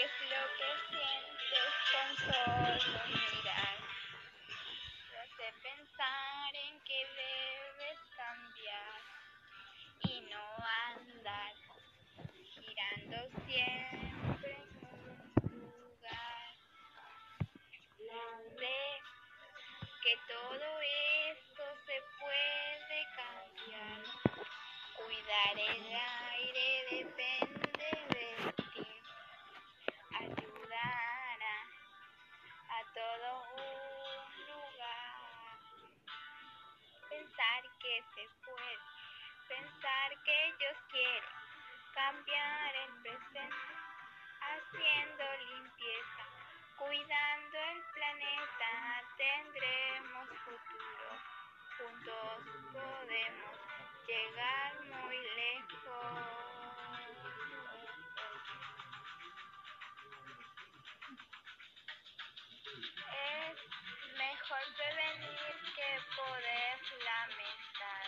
lo que sientes con solo mirar. Lo hace pensar en que debes cambiar y no andar girando siempre en un lugar. Sé que todo esto se puede cambiar. Cuidar el aire depende todo un lugar. Pensar que se puede, pensar que ellos quieren cambiar el presente, haciendo limpieza, cuidando el planeta, tendremos futuro. Juntos podemos llegar muy lejos. Prevenir que poder lamentar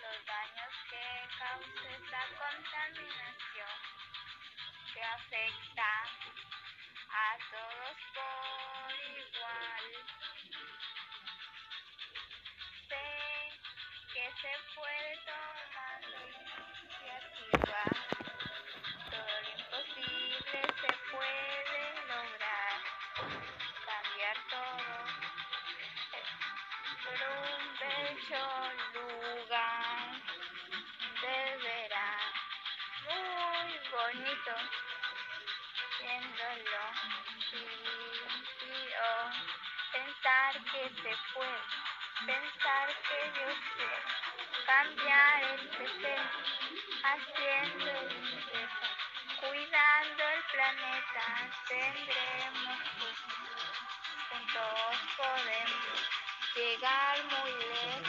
los daños que causa esta contaminación que afecta a todos por igual. Sé que se puede tomar iniciativa. Lugar. Deberá muy bonito viéndolo limpio. Pensar que se puede, pensar que Dios quiere cambiar el presente, haciendo limpieza, cuidando el planeta, tendremos. Juntos podemos llegar muy lejos.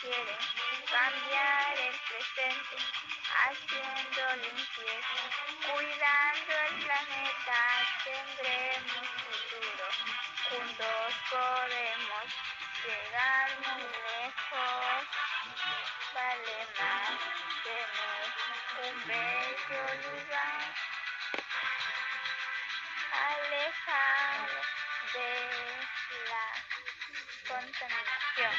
quieren cambiar el presente, haciendo limpieza, cuidando el planeta, tendremos futuro, juntos podemos llegar muy lejos, vale más tener un bello lugar, alejado de la contaminación.